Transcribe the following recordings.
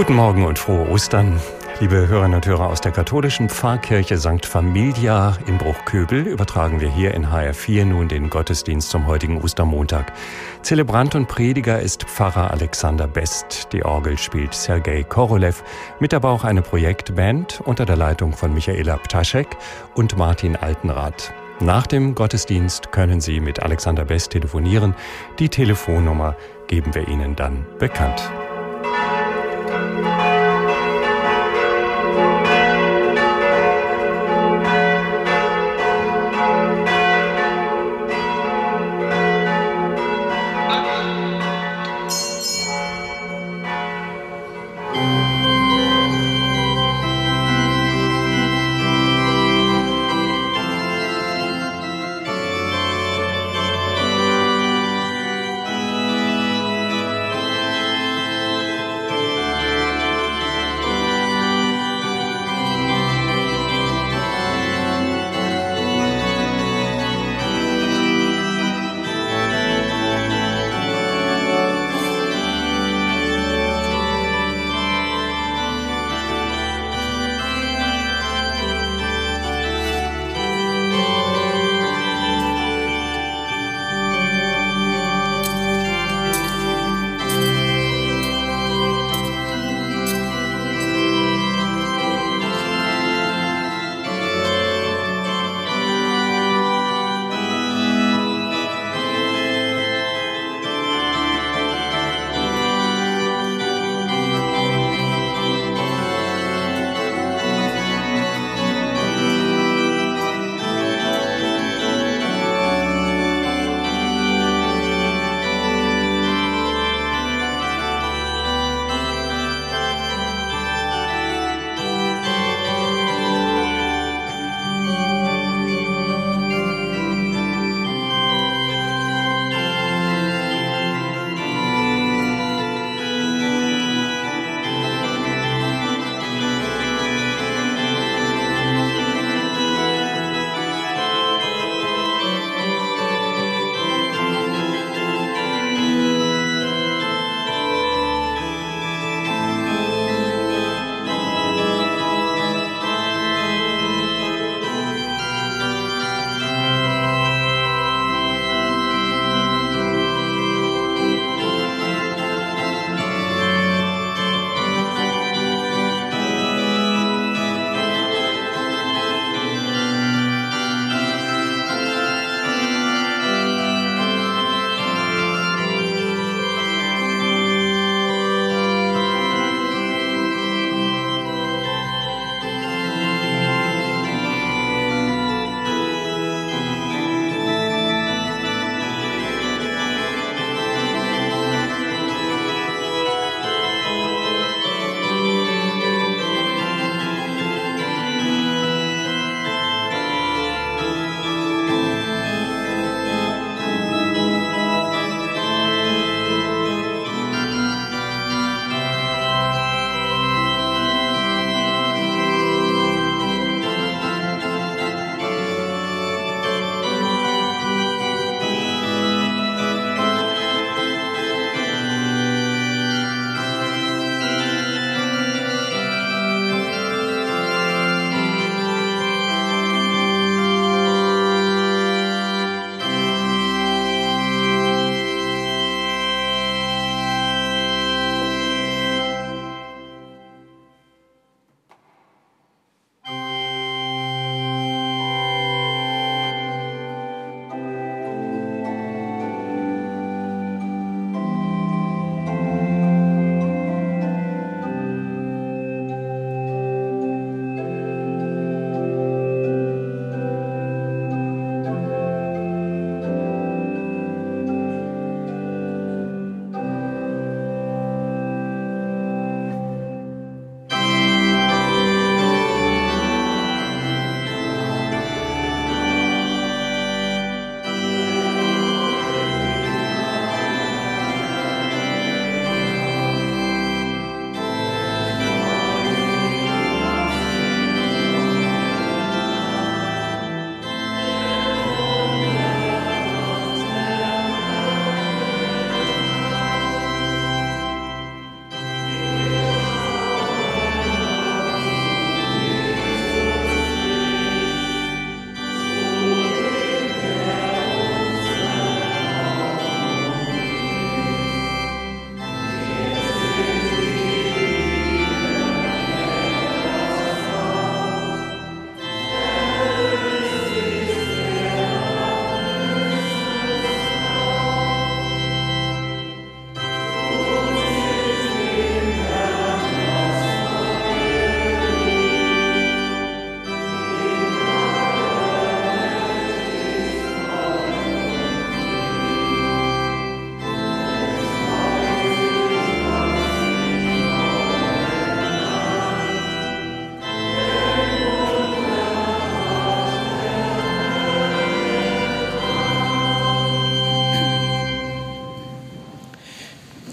Guten Morgen und frohe Ostern. Liebe Hörerinnen und Hörer aus der katholischen Pfarrkirche St. Familia in Bruchköbel übertragen wir hier in HR4 nun den Gottesdienst zum heutigen Ostermontag. Zelebrant und Prediger ist Pfarrer Alexander Best. Die Orgel spielt Sergei Korolev, mit aber auch eine Projektband unter der Leitung von Michaela Ptaschek und Martin Altenrath. Nach dem Gottesdienst können Sie mit Alexander Best telefonieren. Die Telefonnummer geben wir Ihnen dann bekannt.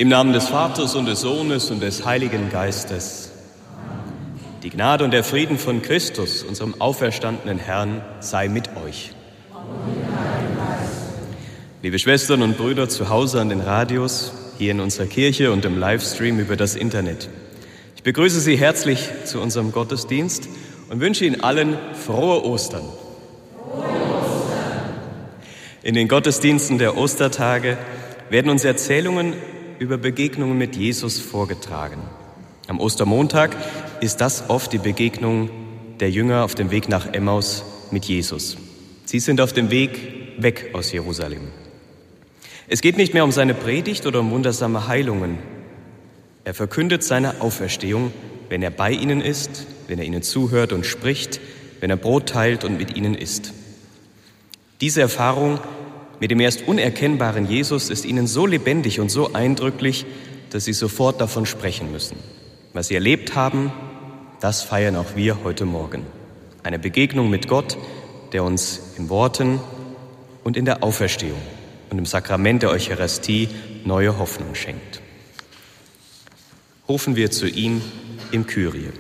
Im Namen des Vaters und des Sohnes und des Heiligen Geistes. Die Gnade und der Frieden von Christus, unserem auferstandenen Herrn, sei mit euch. Liebe Schwestern und Brüder zu Hause an den Radios, hier in unserer Kirche und im Livestream über das Internet. Ich begrüße Sie herzlich zu unserem Gottesdienst und wünsche Ihnen allen frohe Ostern. In den Gottesdiensten der Ostertage werden uns Erzählungen über Begegnungen mit Jesus vorgetragen. Am Ostermontag ist das oft die Begegnung der Jünger auf dem Weg nach Emmaus mit Jesus. Sie sind auf dem Weg weg aus Jerusalem. Es geht nicht mehr um seine Predigt oder um wundersame Heilungen. Er verkündet seine Auferstehung, wenn er bei ihnen ist, wenn er ihnen zuhört und spricht, wenn er Brot teilt und mit ihnen isst. Diese Erfahrung mit dem erst unerkennbaren Jesus ist ihnen so lebendig und so eindrücklich, dass sie sofort davon sprechen müssen. Was sie erlebt haben, das feiern auch wir heute Morgen. Eine Begegnung mit Gott, der uns in Worten und in der Auferstehung und im Sakrament der Eucharistie neue Hoffnung schenkt. Rufen wir zu ihm im Kyrie.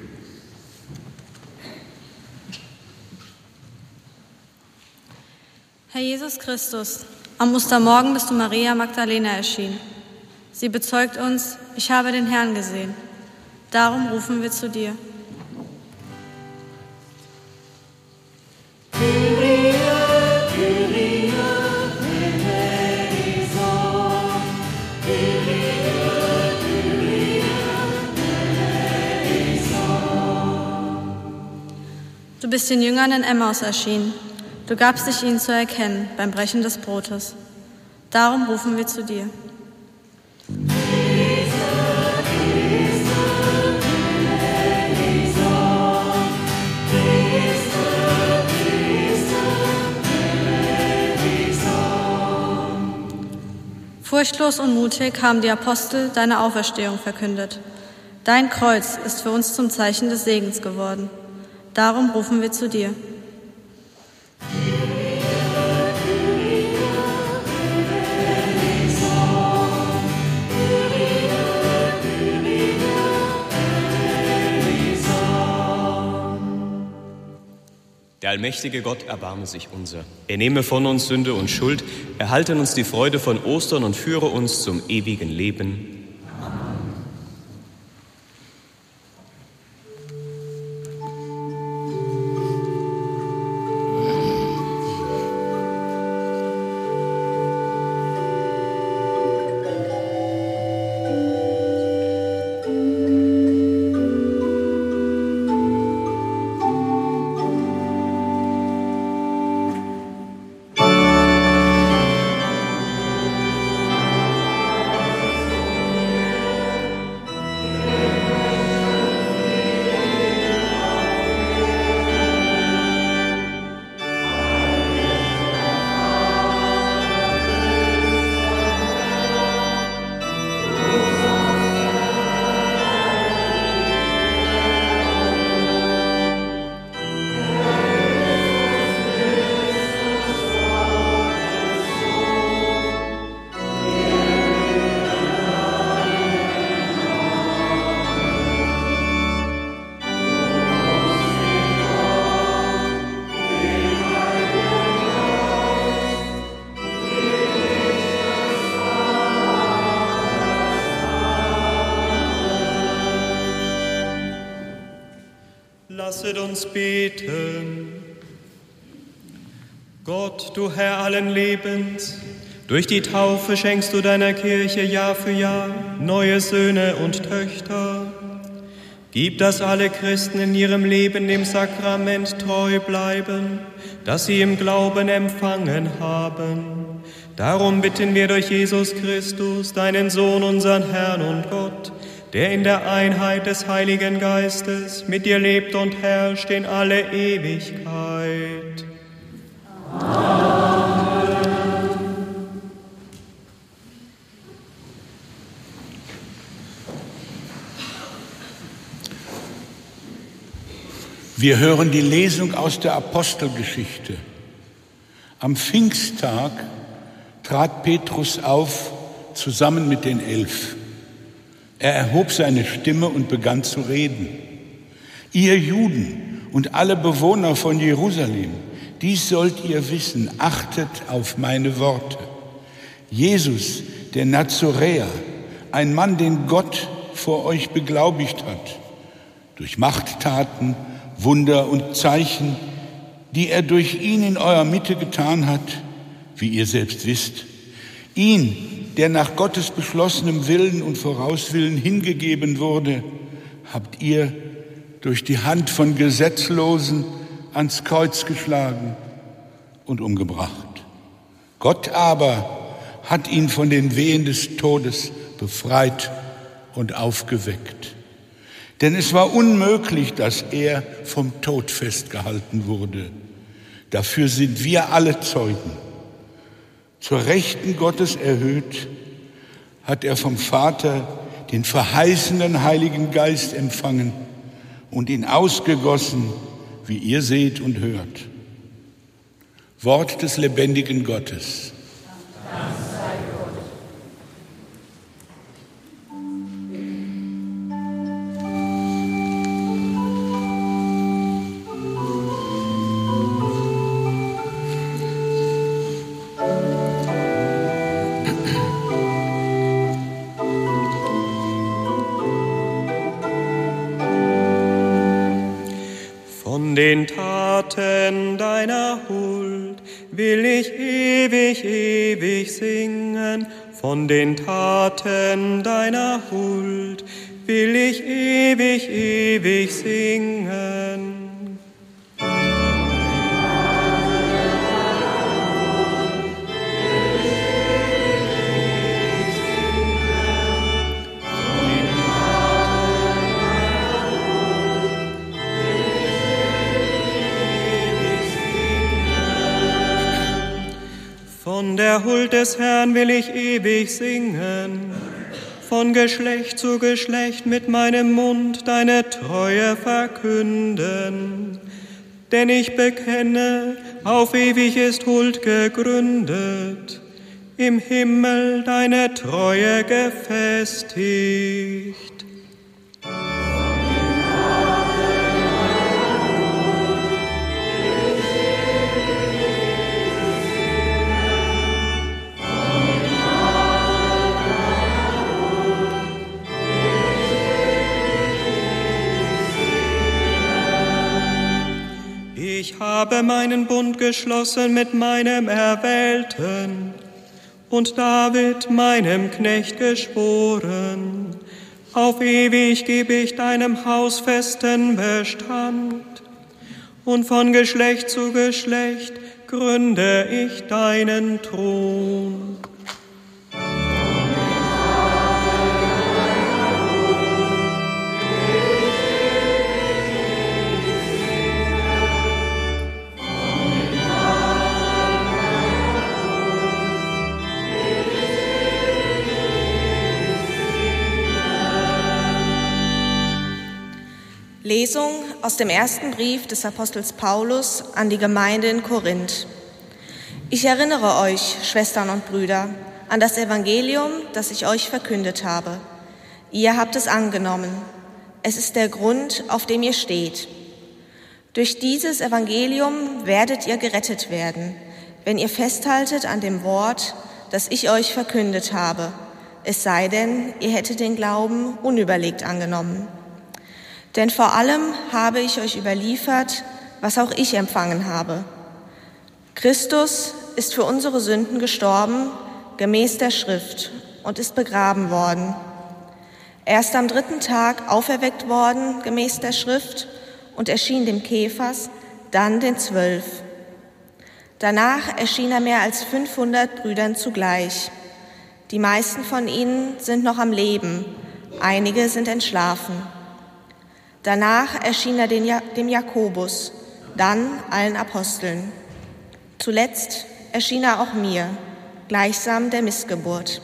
Herr Jesus Christus, am Ostermorgen bist du Maria Magdalena erschienen. Sie bezeugt uns, ich habe den Herrn gesehen. Darum rufen wir zu dir. Du bist den Jüngern in Emmaus erschienen. Du gabst dich ihnen zu erkennen beim Brechen des Brotes. Darum rufen wir zu dir. Furchtlos und mutig haben die Apostel deine Auferstehung verkündet. Dein Kreuz ist für uns zum Zeichen des Segens geworden. Darum rufen wir zu dir. Der allmächtige Gott erbarme sich unser. Er nehme von uns Sünde und Schuld, erhalte uns die Freude von Ostern und führe uns zum ewigen Leben. Durch die Taufe schenkst du deiner Kirche Jahr für Jahr neue Söhne und Töchter. Gib, dass alle Christen in ihrem Leben dem Sakrament treu bleiben, das sie im Glauben empfangen haben. Darum bitten wir durch Jesus Christus, deinen Sohn, unseren Herrn und Gott, der in der Einheit des Heiligen Geistes mit dir lebt und herrscht in alle Ewigkeit. Wir hören die Lesung aus der Apostelgeschichte. Am Pfingsttag trat Petrus auf zusammen mit den Elf. Er erhob seine Stimme und begann zu reden. Ihr Juden und alle Bewohner von Jerusalem, dies sollt ihr wissen, achtet auf meine Worte. Jesus, der Nazoräer, ein Mann, den Gott vor euch beglaubigt hat, durch Machttaten, Wunder und Zeichen, die er durch ihn in eurer Mitte getan hat, wie ihr selbst wisst. Ihn, der nach Gottes beschlossenem Willen und Vorauswillen hingegeben wurde, habt ihr durch die Hand von Gesetzlosen ans Kreuz geschlagen und umgebracht. Gott aber hat ihn von den Wehen des Todes befreit und aufgeweckt. Denn es war unmöglich, dass er vom Tod festgehalten wurde. Dafür sind wir alle Zeugen. Zur Rechten Gottes erhöht, hat er vom Vater den verheißenen Heiligen Geist empfangen und ihn ausgegossen, wie ihr seht und hört. Wort des lebendigen Gottes. Herrn will ich ewig singen. Von Geschlecht zu Geschlecht mit meinem Mund deine Treue verkünden. Denn ich bekenne, auf ewig ist Huld gegründet, im Himmel deine Treue gefestigt. Habe meinen Bund geschlossen mit meinem Erwählten und David, meinem Knecht, geschworen. Auf ewig gebe ich deinem Haus festen Bestand und von Geschlecht zu Geschlecht gründe ich deinen Thron. Lesung aus dem ersten Brief des Apostels Paulus an die Gemeinde in Korinth. Ich erinnere euch, Schwestern und Brüder, an das Evangelium, das ich euch verkündet habe. Ihr habt es angenommen. Es ist der Grund, auf dem ihr steht. Durch dieses Evangelium werdet ihr gerettet werden, wenn ihr festhaltet an dem Wort, das ich euch verkündet habe, es sei denn, ihr hättet den Glauben unüberlegt angenommen. Denn vor allem habe ich euch überliefert, was auch ich empfangen habe. Christus ist für unsere Sünden gestorben, gemäß der Schrift, und ist begraben worden. Er ist am dritten Tag auferweckt worden, gemäß der Schrift, und erschien dem Käfers, dann den Zwölf. Danach erschien er mehr als 500 Brüdern zugleich. Die meisten von ihnen sind noch am Leben, einige sind entschlafen. Danach erschien er dem Jakobus, dann allen Aposteln. Zuletzt erschien er auch mir, gleichsam der Missgeburt.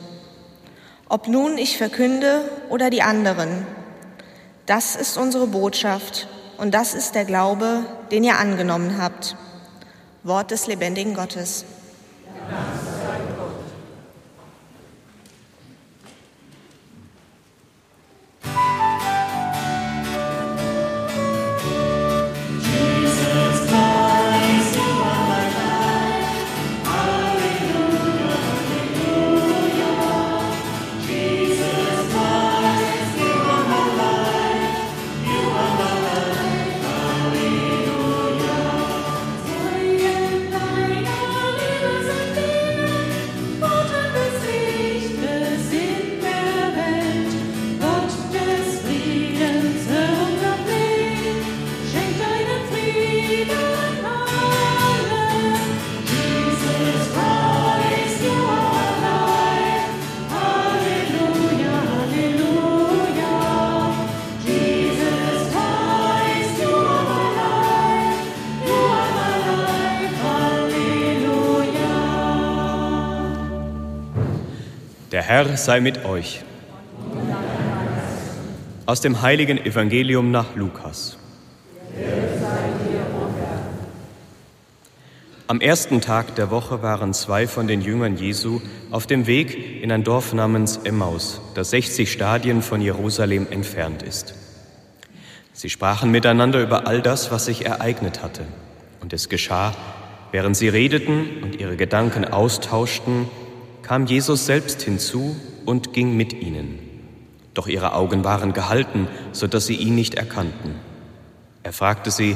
Ob nun ich verkünde oder die anderen, das ist unsere Botschaft und das ist der Glaube, den ihr angenommen habt. Wort des lebendigen Gottes. Der Herr sei mit euch. Aus dem heiligen Evangelium nach Lukas. Am ersten Tag der Woche waren zwei von den Jüngern Jesu auf dem Weg in ein Dorf namens Emmaus, das 60 Stadien von Jerusalem entfernt ist. Sie sprachen miteinander über all das, was sich ereignet hatte. Und es geschah, während sie redeten und ihre Gedanken austauschten, kam Jesus selbst hinzu und ging mit ihnen. Doch ihre Augen waren gehalten, so dass sie ihn nicht erkannten. Er fragte sie,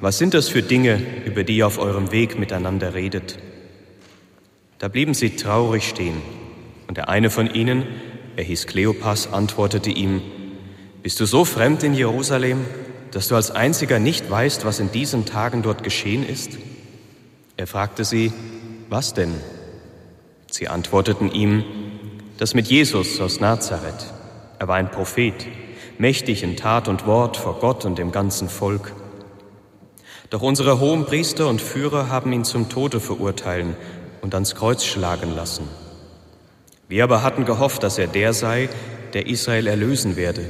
was sind das für Dinge, über die ihr auf eurem Weg miteinander redet? Da blieben sie traurig stehen, und der eine von ihnen, er hieß Kleopas, antwortete ihm, Bist du so fremd in Jerusalem, dass du als einziger nicht weißt, was in diesen Tagen dort geschehen ist? Er fragte sie, was denn? Sie antworteten ihm, das mit Jesus aus Nazareth. Er war ein Prophet, mächtig in Tat und Wort vor Gott und dem ganzen Volk. Doch unsere hohen Priester und Führer haben ihn zum Tode verurteilen und ans Kreuz schlagen lassen. Wir aber hatten gehofft, dass er der sei, der Israel erlösen werde.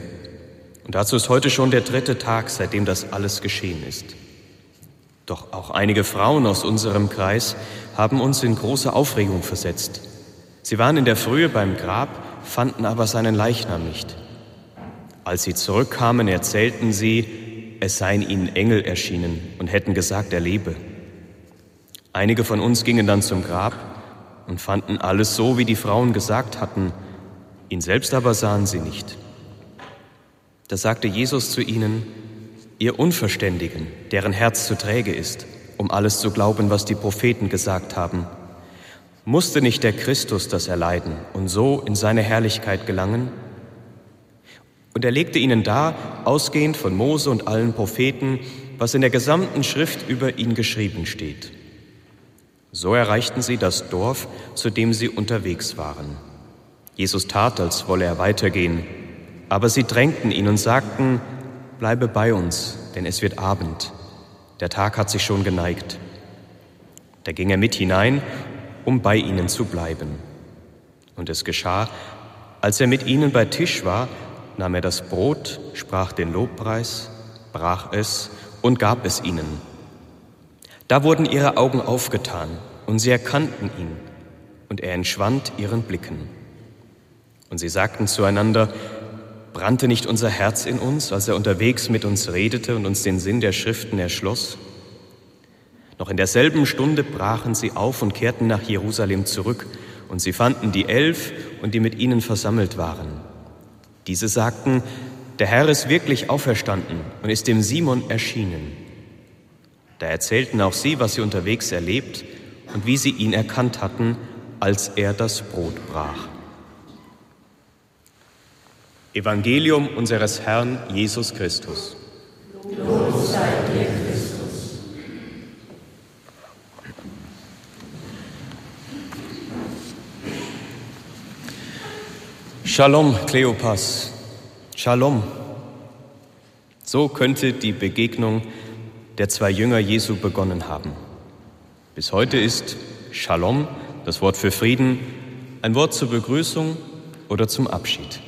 Und dazu ist heute schon der dritte Tag, seitdem das alles geschehen ist. Doch auch einige Frauen aus unserem Kreis haben uns in große Aufregung versetzt. Sie waren in der Frühe beim Grab, fanden aber seinen Leichnam nicht. Als sie zurückkamen, erzählten sie, es seien ihnen Engel erschienen und hätten gesagt, er lebe. Einige von uns gingen dann zum Grab und fanden alles so, wie die Frauen gesagt hatten, ihn selbst aber sahen sie nicht. Da sagte Jesus zu ihnen, ihr Unverständigen, deren Herz zu träge ist, um alles zu glauben, was die Propheten gesagt haben. Musste nicht der Christus das erleiden und so in seine Herrlichkeit gelangen? Und er legte ihnen dar, ausgehend von Mose und allen Propheten, was in der gesamten Schrift über ihn geschrieben steht. So erreichten sie das Dorf, zu dem sie unterwegs waren. Jesus tat, als wolle er weitergehen, aber sie drängten ihn und sagten, Bleibe bei uns, denn es wird Abend. Der Tag hat sich schon geneigt. Da ging er mit hinein, um bei ihnen zu bleiben. Und es geschah, als er mit ihnen bei Tisch war, nahm er das Brot, sprach den Lobpreis, brach es und gab es ihnen. Da wurden ihre Augen aufgetan und sie erkannten ihn, und er entschwand ihren Blicken. Und sie sagten zueinander, Brannte nicht unser Herz in uns, als er unterwegs mit uns redete und uns den Sinn der Schriften erschloss? Noch in derselben Stunde brachen sie auf und kehrten nach Jerusalem zurück, und sie fanden die Elf und die mit ihnen versammelt waren. Diese sagten, der Herr ist wirklich auferstanden und ist dem Simon erschienen. Da erzählten auch sie, was sie unterwegs erlebt und wie sie ihn erkannt hatten, als er das Brot brach. Evangelium unseres Herrn Jesus Christus. Lob sei dir, Christus. Shalom, Kleopas. Shalom. So könnte die Begegnung der zwei Jünger Jesu begonnen haben. Bis heute ist Shalom, das Wort für Frieden, ein Wort zur Begrüßung oder zum Abschied.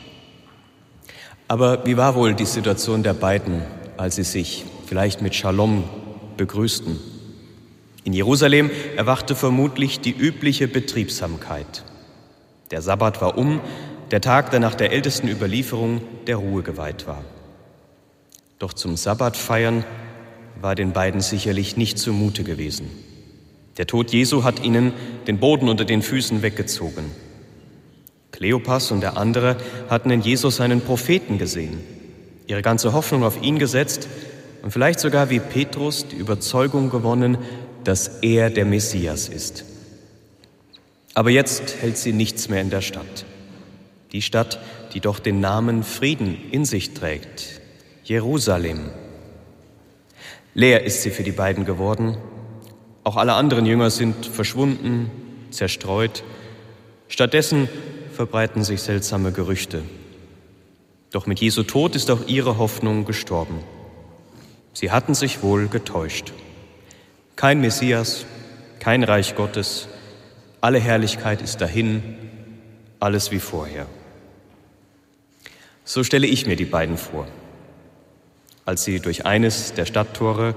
Aber wie war wohl die Situation der beiden, als sie sich vielleicht mit Shalom begrüßten? In Jerusalem erwachte vermutlich die übliche Betriebsamkeit. Der Sabbat war um, der Tag, der nach der ältesten Überlieferung der Ruhe geweiht war. Doch zum Sabbatfeiern war den beiden sicherlich nicht zumute gewesen. Der Tod Jesu hat ihnen den Boden unter den Füßen weggezogen. Kleopas und der andere hatten in Jesus einen Propheten gesehen, ihre ganze Hoffnung auf ihn gesetzt und vielleicht sogar wie Petrus die Überzeugung gewonnen, dass er der Messias ist. Aber jetzt hält sie nichts mehr in der Stadt. Die Stadt, die doch den Namen Frieden in sich trägt, Jerusalem. Leer ist sie für die beiden geworden. Auch alle anderen Jünger sind verschwunden, zerstreut. Stattdessen verbreiten sich seltsame Gerüchte. Doch mit Jesu Tod ist auch ihre Hoffnung gestorben. Sie hatten sich wohl getäuscht. Kein Messias, kein Reich Gottes, alle Herrlichkeit ist dahin, alles wie vorher. So stelle ich mir die beiden vor, als sie durch eines der Stadttore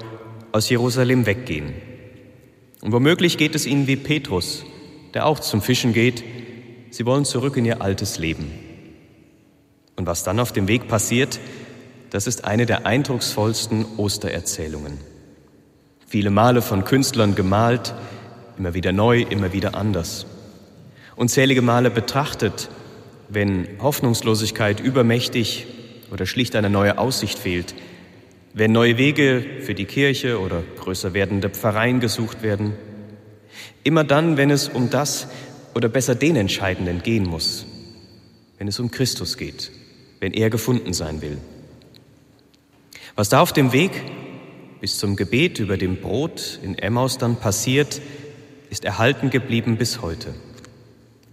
aus Jerusalem weggehen. Und womöglich geht es ihnen wie Petrus, der auch zum Fischen geht. Sie wollen zurück in ihr altes Leben. Und was dann auf dem Weg passiert, das ist eine der eindrucksvollsten Ostererzählungen. Viele Male von Künstlern gemalt, immer wieder neu, immer wieder anders. Unzählige Male betrachtet, wenn Hoffnungslosigkeit übermächtig oder schlicht eine neue Aussicht fehlt, wenn neue Wege für die Kirche oder größer werdende Pfarreien gesucht werden, immer dann, wenn es um das oder besser den Entscheidenden gehen muss, wenn es um Christus geht, wenn er gefunden sein will. Was da auf dem Weg bis zum Gebet über dem Brot in Emmaus dann passiert, ist erhalten geblieben bis heute.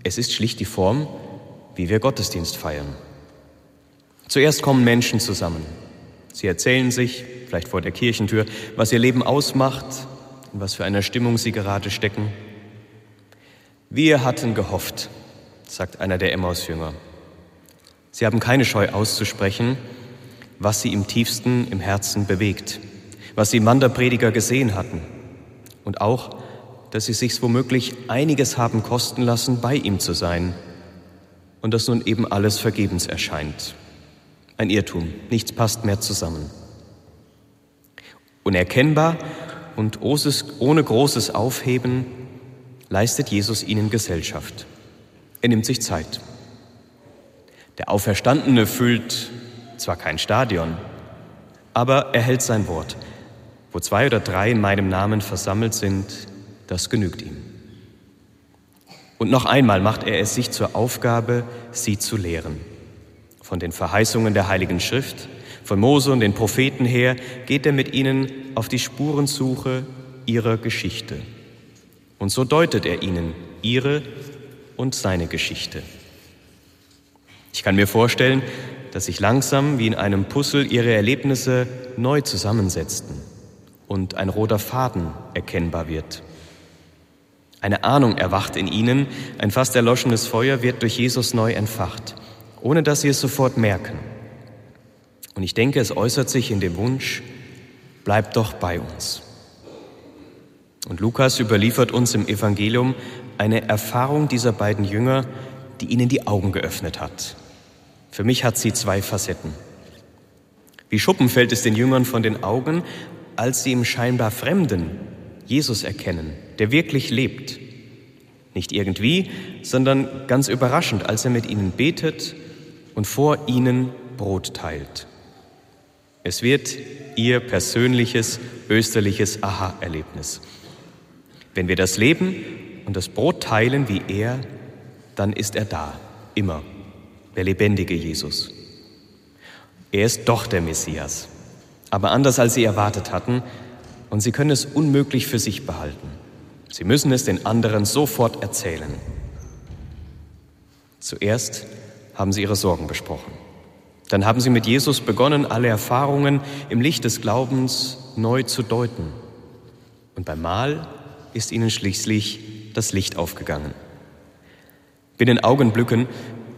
Es ist schlicht die Form, wie wir Gottesdienst feiern. Zuerst kommen Menschen zusammen. Sie erzählen sich, vielleicht vor der Kirchentür, was ihr Leben ausmacht, in was für einer Stimmung sie gerade stecken. Wir hatten gehofft, sagt einer der Emmaus-Jünger. Sie haben keine Scheu auszusprechen, was sie im tiefsten im Herzen bewegt, was sie im Wanderprediger gesehen hatten und auch, dass sie sich womöglich einiges haben kosten lassen, bei ihm zu sein und dass nun eben alles vergebens erscheint. Ein Irrtum, nichts passt mehr zusammen. Unerkennbar und ohne großes Aufheben leistet Jesus ihnen Gesellschaft. Er nimmt sich Zeit. Der Auferstandene füllt zwar kein Stadion, aber er hält sein Wort. Wo zwei oder drei in meinem Namen versammelt sind, das genügt ihm. Und noch einmal macht er es sich zur Aufgabe, sie zu lehren. Von den Verheißungen der Heiligen Schrift, von Mose und den Propheten her, geht er mit ihnen auf die Spurensuche ihrer Geschichte. Und so deutet er ihnen ihre und seine Geschichte. Ich kann mir vorstellen, dass sich langsam wie in einem Puzzle ihre Erlebnisse neu zusammensetzten und ein roter Faden erkennbar wird. Eine Ahnung erwacht in ihnen, ein fast erloschenes Feuer wird durch Jesus neu entfacht, ohne dass sie es sofort merken. Und ich denke, es äußert sich in dem Wunsch, bleib doch bei uns. Und Lukas überliefert uns im Evangelium eine Erfahrung dieser beiden Jünger, die ihnen die Augen geöffnet hat. Für mich hat sie zwei Facetten. Wie Schuppen fällt es den Jüngern von den Augen, als sie im scheinbar Fremden Jesus erkennen, der wirklich lebt. Nicht irgendwie, sondern ganz überraschend, als er mit ihnen betet und vor ihnen Brot teilt. Es wird ihr persönliches, österliches Aha-Erlebnis. Wenn wir das Leben und das Brot teilen wie er, dann ist er da, immer, der lebendige Jesus. Er ist doch der Messias, aber anders als sie erwartet hatten, und sie können es unmöglich für sich behalten. Sie müssen es den anderen sofort erzählen. Zuerst haben sie ihre Sorgen besprochen. Dann haben sie mit Jesus begonnen, alle Erfahrungen im Licht des Glaubens neu zu deuten. Und beim Mahl ist ihnen schließlich das Licht aufgegangen. Binnen Augenblicken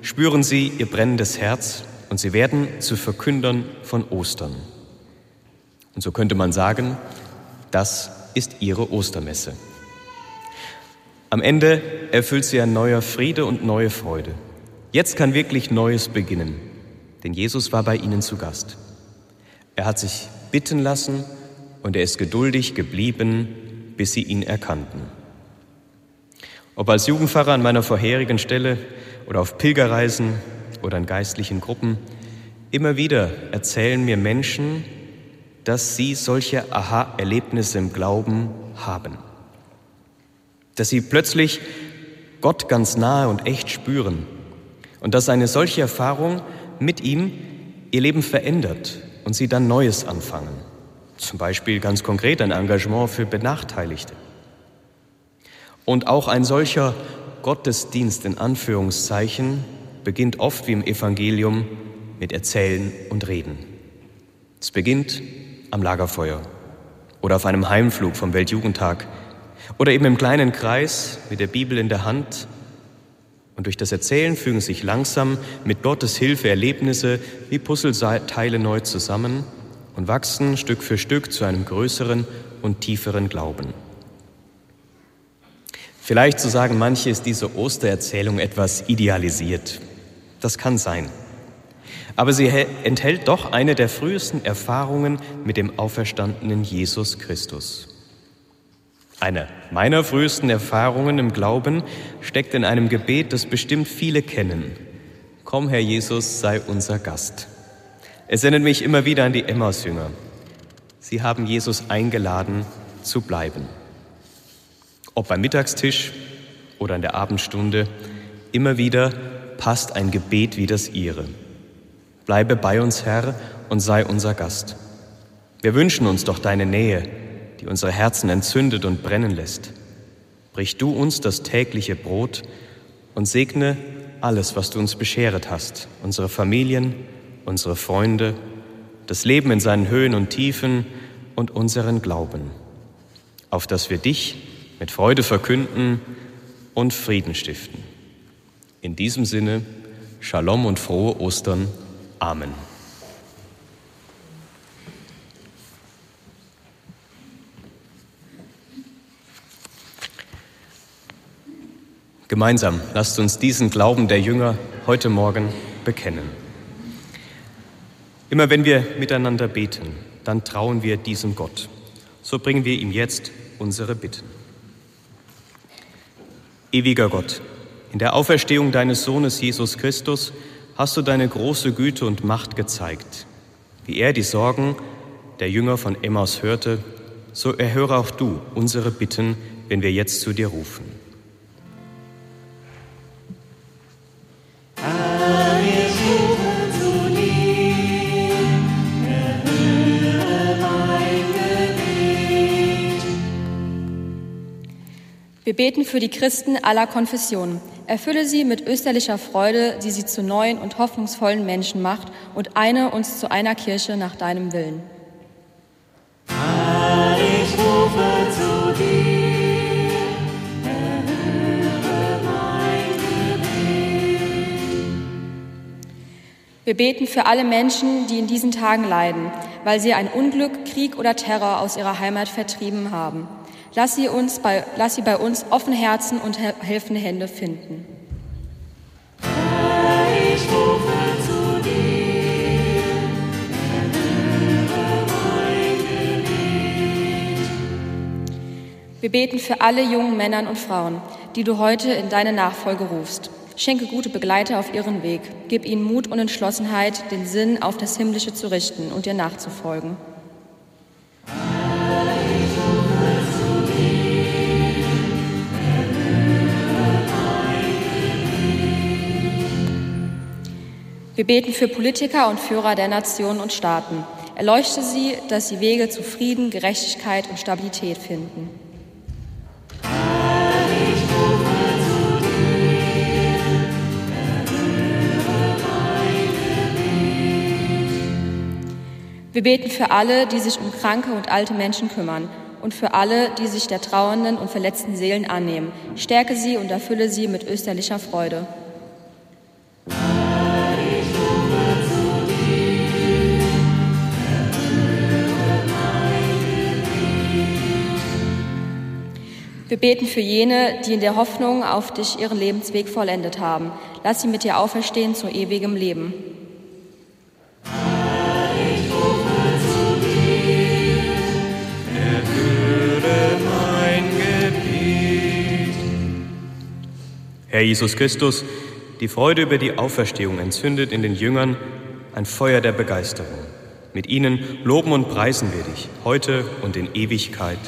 spüren sie ihr brennendes Herz und sie werden zu Verkündern von Ostern. Und so könnte man sagen, das ist ihre Ostermesse. Am Ende erfüllt sie ein neuer Friede und neue Freude. Jetzt kann wirklich Neues beginnen, denn Jesus war bei ihnen zu Gast. Er hat sich bitten lassen und er ist geduldig geblieben, bis sie ihn erkannten. Ob als Jugendpfarrer an meiner vorherigen Stelle oder auf Pilgerreisen oder in geistlichen Gruppen, immer wieder erzählen mir Menschen, dass sie solche Aha-Erlebnisse im Glauben haben. Dass sie plötzlich Gott ganz nahe und echt spüren und dass eine solche Erfahrung mit ihm ihr Leben verändert und sie dann Neues anfangen. Zum Beispiel ganz konkret ein Engagement für Benachteiligte. Und auch ein solcher Gottesdienst in Anführungszeichen beginnt oft wie im Evangelium mit Erzählen und Reden. Es beginnt am Lagerfeuer oder auf einem Heimflug vom Weltjugendtag oder eben im kleinen Kreis mit der Bibel in der Hand Und durch das Erzählen fügen sich langsam mit Gottes Hilfe Erlebnisse wie Puzzleteile neu zusammen und wachsen Stück für Stück zu einem größeren und tieferen Glauben. Vielleicht, so sagen manche, ist diese Ostererzählung etwas idealisiert. Das kann sein. Aber sie enthält doch eine der frühesten Erfahrungen mit dem auferstandenen Jesus Christus. Eine meiner frühesten Erfahrungen im Glauben steckt in einem Gebet, das bestimmt viele kennen. Komm, Herr Jesus, sei unser Gast. Es erinnert mich immer wieder an die Emmausjünger. Sie haben Jesus eingeladen, zu bleiben. Ob beim Mittagstisch oder in der Abendstunde, immer wieder passt ein Gebet wie das ihre. Bleibe bei uns, Herr, und sei unser Gast. Wir wünschen uns doch deine Nähe, die unsere Herzen entzündet und brennen lässt. Brich du uns das tägliche Brot und segne alles, was du uns bescheret hast, unsere Familien, unsere Freunde, das Leben in seinen Höhen und Tiefen und unseren Glauben, auf dass wir dich mit Freude verkünden und Frieden stiften. In diesem Sinne, Shalom und frohe Ostern. Amen. Gemeinsam lasst uns diesen Glauben der Jünger heute Morgen bekennen. Immer wenn wir miteinander beten, dann trauen wir diesem Gott. So bringen wir ihm jetzt unsere Bitten. Ewiger Gott, in der Auferstehung deines Sohnes Jesus Christus hast du deine große Güte und Macht gezeigt. Wie er die Sorgen der Jünger von Emmaus hörte, so erhöre auch du unsere Bitten, wenn wir jetzt zu dir rufen. Wir beten für die Christen aller Konfessionen. Erfülle sie mit österlicher Freude, die sie zu neuen und hoffnungsvollen Menschen macht und eine uns zu einer Kirche nach deinem Willen. Ich rufe zu dir. Wir beten für alle Menschen, die in diesen Tagen leiden, weil sie ein Unglück, Krieg oder Terror aus ihrer Heimat vertrieben haben. Lass sie, uns bei, lass sie bei uns offene Herzen und helfende Hände finden. ich rufe zu dir, mein. Wir beten für alle jungen Männer und Frauen, die du heute in deine Nachfolge rufst. Schenke gute Begleiter auf ihren Weg. Gib ihnen Mut und Entschlossenheit, den Sinn auf das Himmlische zu richten und dir nachzufolgen. Wir beten für Politiker und Führer der Nationen und Staaten. Erleuchte sie, dass sie Wege zu Frieden, Gerechtigkeit und Stabilität finden. Wir beten für alle, die sich um kranke und alte Menschen kümmern und für alle, die sich der trauernden und verletzten Seelen annehmen. Stärke sie und erfülle sie mit österlicher Freude. Wir beten für jene, die in der Hoffnung auf dich ihren Lebensweg vollendet haben. Lass sie mit dir auferstehen zu ewigem Leben. Herr Jesus Christus, die Freude über die Auferstehung entzündet in den Jüngern ein Feuer der Begeisterung. Mit ihnen loben und preisen wir dich heute und in Ewigkeit.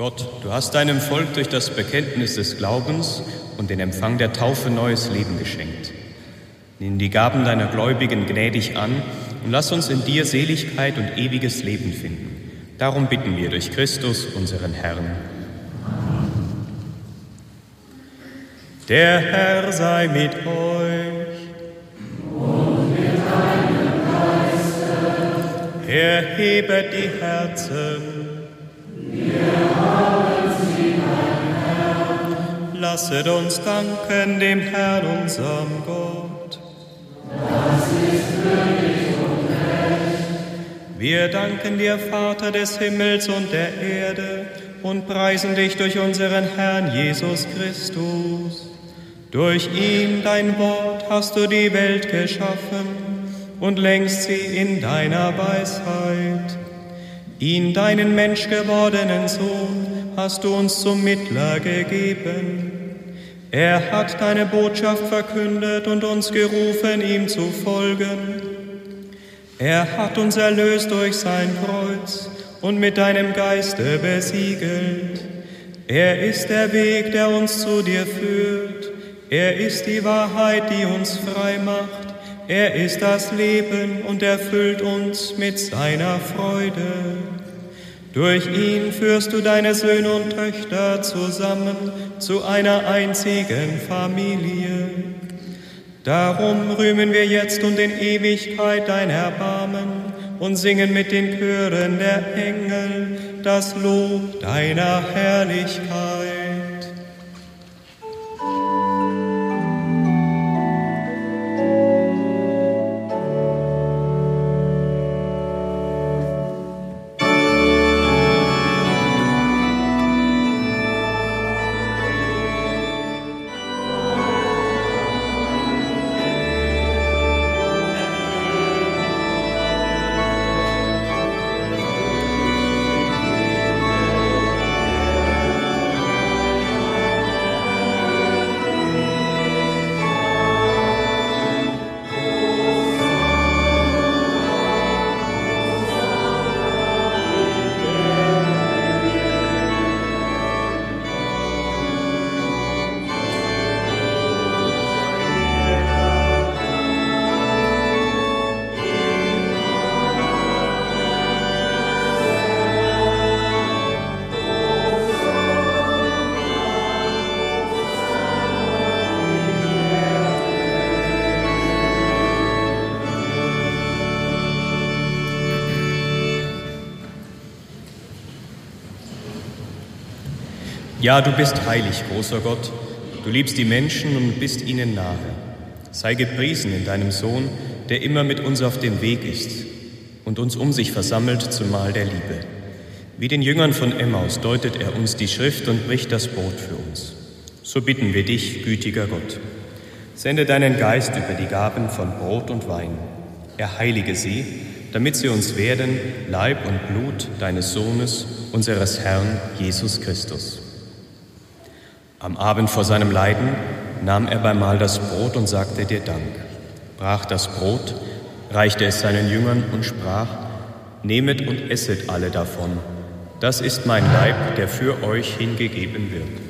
Gott, du hast deinem Volk durch das Bekenntnis des Glaubens und den Empfang der Taufe neues Leben geschenkt. Nimm die Gaben deiner Gläubigen gnädig an und lass uns in dir Seligkeit und ewiges Leben finden. Darum bitten wir durch Christus, unseren Herrn. Der Herr sei mit euch. Und mit deinem Geiste. Erhebet die Herzen. Lasset uns danken dem Herrn, unserem Gott. Das ist würdig und recht. Wir danken dir, Vater des Himmels und der Erde, und preisen dich durch unseren Herrn Jesus Christus. Durch ihn, dein Wort, hast du die Welt geschaffen und lenkst sie in deiner Weisheit. Ihn, deinen menschgewordenen Sohn, hast du uns zum Mittler gegeben. Er hat deine Botschaft verkündet und uns gerufen, ihm zu folgen. Er hat uns erlöst durch sein Kreuz und mit deinem Geiste besiegelt. Er ist der Weg, der uns zu dir führt. Er ist die Wahrheit, die uns frei macht. Er ist das Leben und erfüllt uns mit seiner Freude. Durch ihn führst du deine Söhne und Töchter zusammen zu einer einzigen Familie. Darum rühmen wir jetzt und in Ewigkeit dein Erbarmen und singen mit den Chören der Engel das Lob deiner Herrlichkeit. Ja, du bist heilig, großer Gott. Du liebst die Menschen und bist ihnen nahe. Sei gepriesen in deinem Sohn, der immer mit uns auf dem Weg ist und uns um sich versammelt zum Mahl der Liebe. Wie den Jüngern von Emmaus deutet er uns die Schrift und bricht das Brot für uns. So bitten wir dich, gütiger Gott. Sende deinen Geist über die Gaben von Brot und Wein. Er heilige sie, damit sie uns werden Leib und Blut deines Sohnes, unseres Herrn Jesus Christus. Am Abend vor seinem Leiden nahm er beim Mahl das Brot und sagte dir Dank, brach das Brot, reichte es seinen Jüngern und sprach, Nehmet und esset alle davon, das ist mein Leib, der für euch hingegeben wird.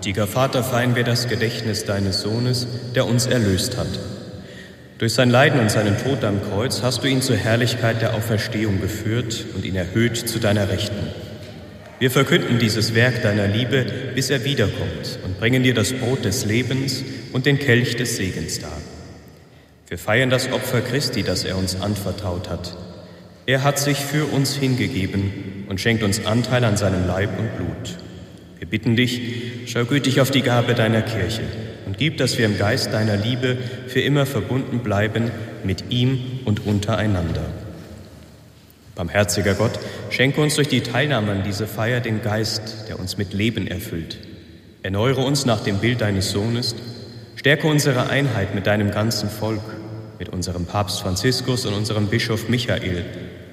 Gütiger Vater, feiern wir das Gedächtnis deines Sohnes, der uns erlöst hat. Durch sein Leiden und seinen Tod am Kreuz hast du ihn zur Herrlichkeit der Auferstehung geführt und ihn erhöht zu deiner Rechten. Wir verkünden dieses Werk deiner Liebe, bis er wiederkommt und bringen dir das Brot des Lebens und den Kelch des Segens dar. Wir feiern das Opfer Christi, das er uns anvertraut hat. Er hat sich für uns hingegeben und schenkt uns Anteil an seinem Leib und Blut. Wir bitten dich, schau gütig auf die Gabe deiner Kirche und gib, dass wir im Geist deiner Liebe für immer verbunden bleiben mit ihm und untereinander. Barmherziger Gott, schenke uns durch die Teilnahme an diese Feier den Geist, der uns mit Leben erfüllt. Erneuere uns nach dem Bild deines Sohnes, stärke unsere Einheit mit deinem ganzen Volk, mit unserem Papst Franziskus und unserem Bischof Michael,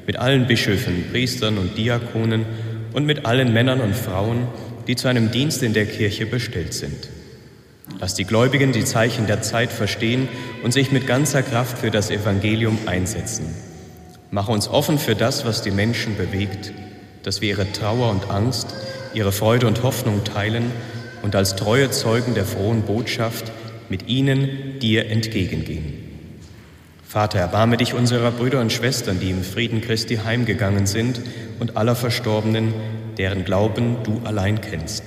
mit allen Bischöfen, Priestern und Diakonen und mit allen Männern und Frauen, die zu einem Dienst in der Kirche bestellt sind. Lass die Gläubigen die Zeichen der Zeit verstehen und sich mit ganzer Kraft für das Evangelium einsetzen. Mach uns offen für das, was die Menschen bewegt, dass wir ihre Trauer und Angst, ihre Freude und Hoffnung teilen und als treue Zeugen der frohen Botschaft mit ihnen dir entgegengehen. Vater, erbarme dich unserer Brüder und Schwestern, die im Frieden Christi heimgegangen sind, und aller Verstorbenen, deren Glauben du allein kennst.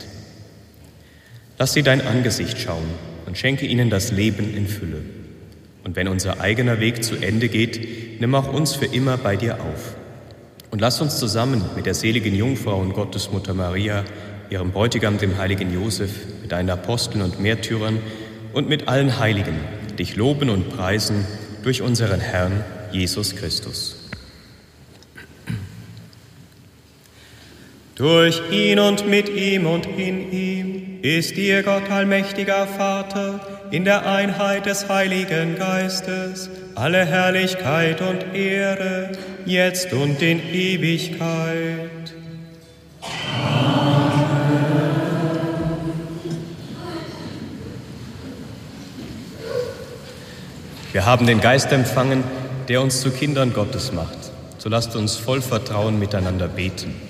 Lass sie dein Angesicht schauen und schenke ihnen das Leben in Fülle. Und wenn unser eigener Weg zu Ende geht, nimm auch uns für immer bei dir auf. Und lass uns zusammen mit der seligen Jungfrau und Gottesmutter Maria, ihrem Bräutigam, dem heiligen Josef, mit deinen Aposteln und Märtyrern und mit allen Heiligen dich loben und preisen durch unseren Herrn Jesus Christus. Durch ihn und mit ihm und in ihm ist dir Gott allmächtiger Vater in der Einheit des Heiligen Geistes alle Herrlichkeit und Ehre, jetzt und in Ewigkeit. Wir haben den Geist empfangen, der uns zu Kindern Gottes macht. So lasst uns voll Vertrauen miteinander beten.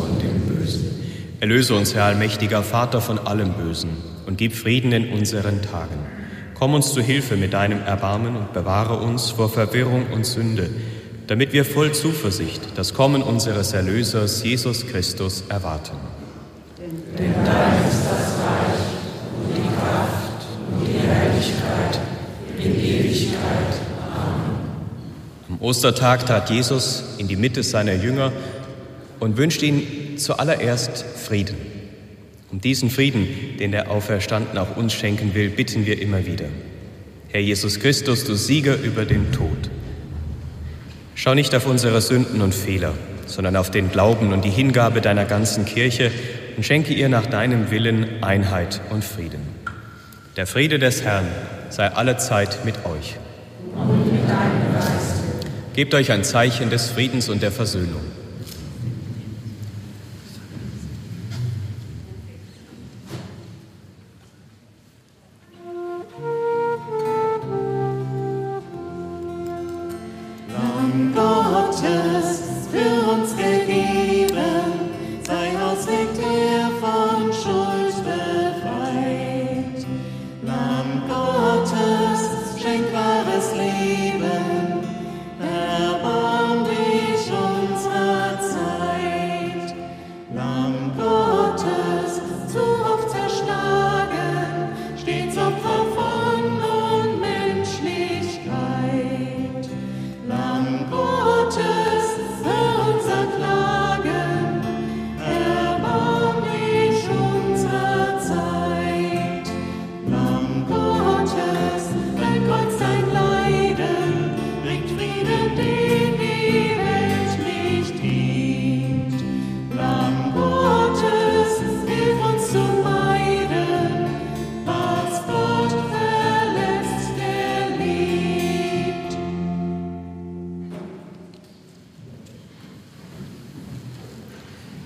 Erlöse uns, Herr allmächtiger Vater, von allem Bösen und gib Frieden in unseren Tagen. Komm uns zu Hilfe mit deinem Erbarmen und bewahre uns vor Verwirrung und Sünde, damit wir voll Zuversicht das Kommen unseres Erlösers Jesus Christus erwarten. Denn dein ist das Reich und die Kraft und die Herrlichkeit in Ewigkeit. Amen. Am Ostertag trat Jesus in die Mitte seiner Jünger und wünscht ihnen zuallererst Frieden. Um diesen Frieden, den der Auferstandene auch uns schenken will, bitten wir immer wieder. Herr Jesus Christus, du Sieger über den Tod. Schau nicht auf unsere Sünden und Fehler, sondern auf den Glauben und die Hingabe deiner ganzen Kirche und schenke ihr nach deinem Willen Einheit und Frieden. Der Friede des Herrn sei allezeit mit euch. Gebt euch ein Zeichen des Friedens und der Versöhnung.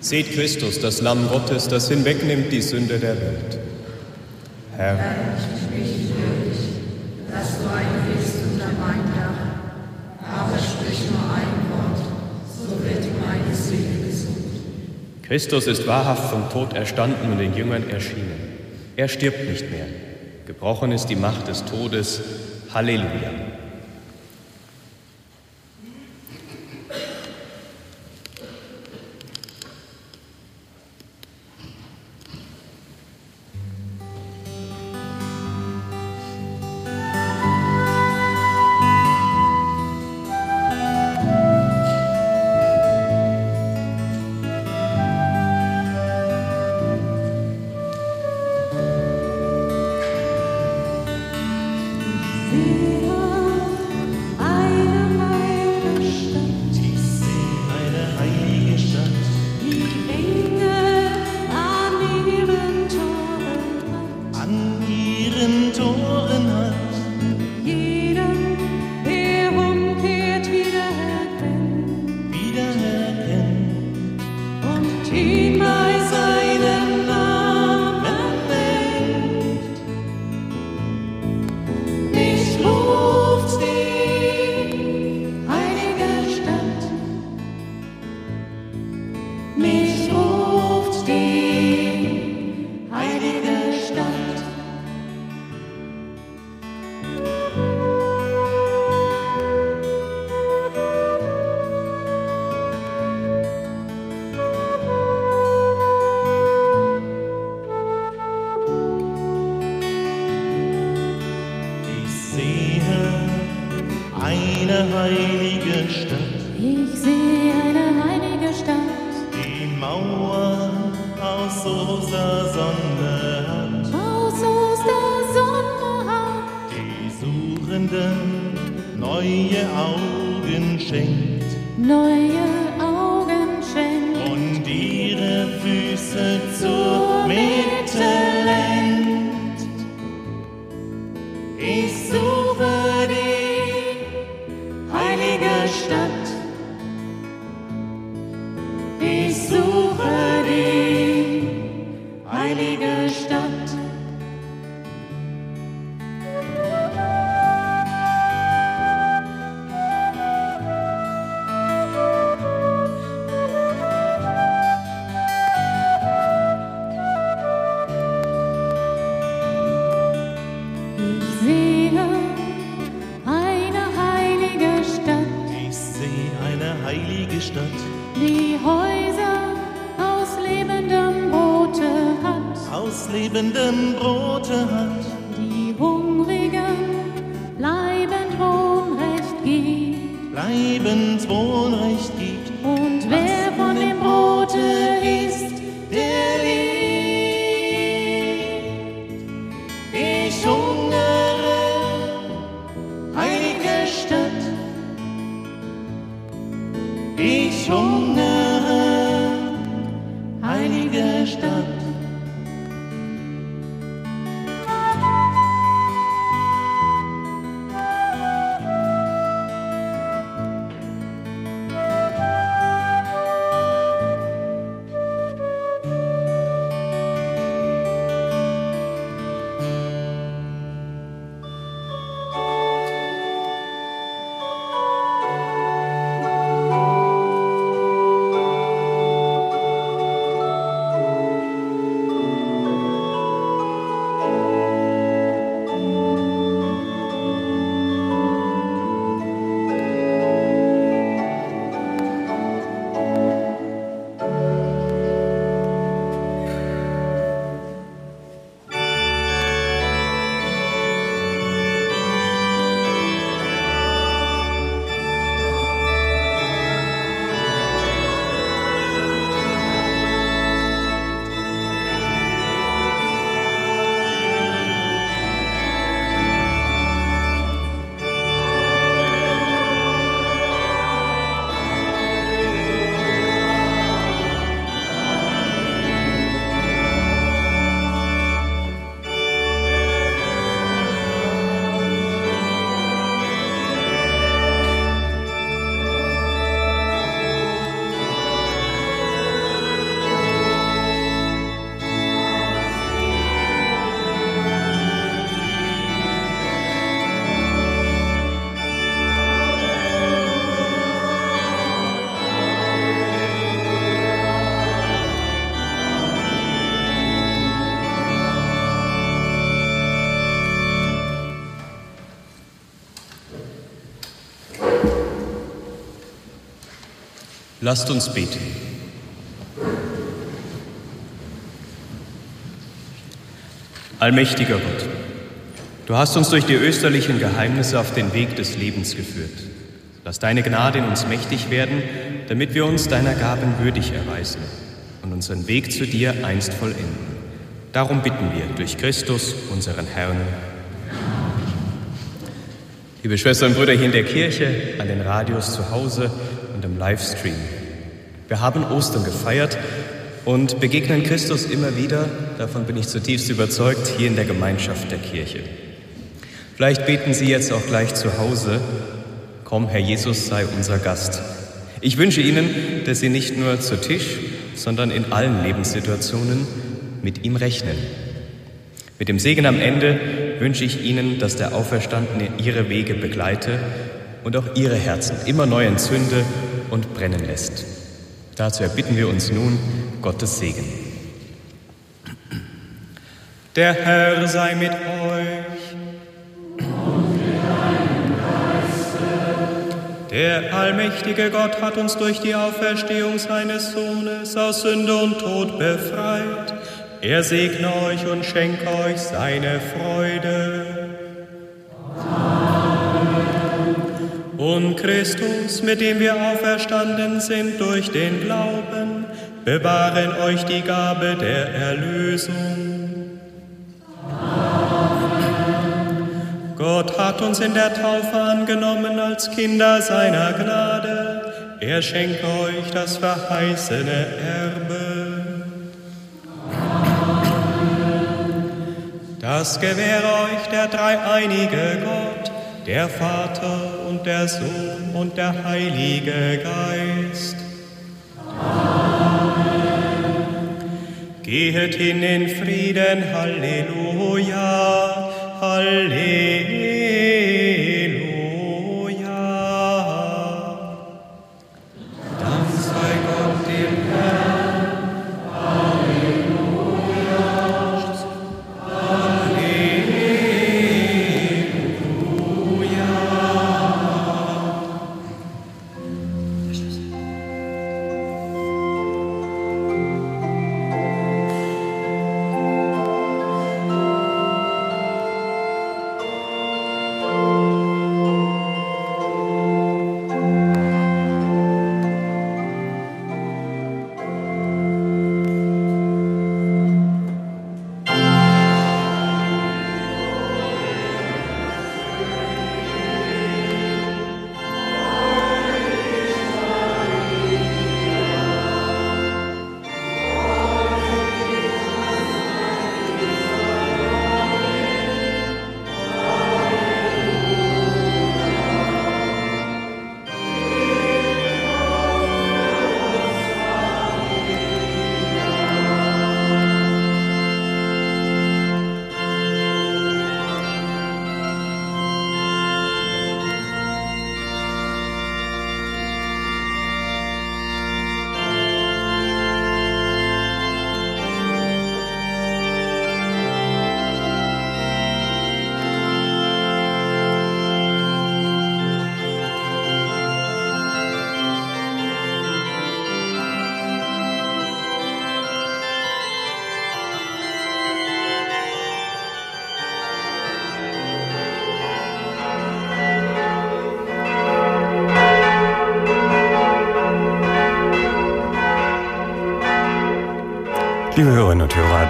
Seht Christus, das Lamm Gottes, das hinwegnimmt die Sünde der Welt. Herr, ich bin würdig, dass du eingehst unter mein Dach, aber sprich nur ein Wort, so wird meine Seele gesund. Christus ist wahrhaft vom Tod erstanden und den Jüngern erschienen. Er stirbt nicht mehr. Gebrochen ist die Macht des Todes. Halleluja. Heilige Stadt. Lasst uns beten. Allmächtiger Gott, du hast uns durch die österlichen Geheimnisse auf den Weg des Lebens geführt. Lass deine Gnade in uns mächtig werden, damit wir uns deiner Gaben würdig erweisen und unseren Weg zu dir einst vollenden. Darum bitten wir durch Christus, unseren Herrn. Liebe Schwestern und Brüder hier in der Kirche, an den Radios zu Hause und im Livestream. Wir haben Ostern gefeiert und begegnen Christus immer wieder, davon bin ich zutiefst überzeugt, hier in der Gemeinschaft der Kirche. Vielleicht beten Sie jetzt auch gleich zu Hause Komm, Herr Jesus, sei unser Gast. Ich wünsche Ihnen, dass Sie nicht nur zu Tisch, sondern in allen Lebenssituationen mit ihm rechnen. Mit dem Segen am Ende wünsche ich Ihnen, dass der Auferstandene Ihre Wege begleite und auch Ihre Herzen immer neu entzünde und brennen lässt. Dazu erbitten wir uns nun Gottes Segen. Der Herr sei mit euch. Der allmächtige Gott hat uns durch die Auferstehung seines Sohnes aus Sünde und Tod befreit. Er segne euch und schenke euch seine Freude. Und Christus, mit dem wir auferstanden sind durch den Glauben, bewahren euch die Gabe der Erlösung. Gott hat uns in der Taufe angenommen als Kinder seiner Gnade. Er schenke euch das verheißene Erbe. Das gewähre euch der dreieinige Gott, der Vater und der Sohn und der Heilige Geist. Amen. Gehet hin in Frieden, Halleluja. Halleluja.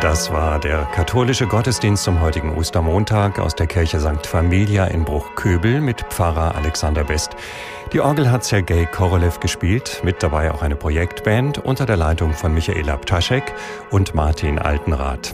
Das war der katholische Gottesdienst zum heutigen Ostermontag aus der Kirche St. Familia in Bruchköbel mit Pfarrer Alexander Best. Die Orgel hat Sergei Korolev gespielt, mit dabei auch eine Projektband unter der Leitung von Michaela Ptaschek und Martin Altenrath.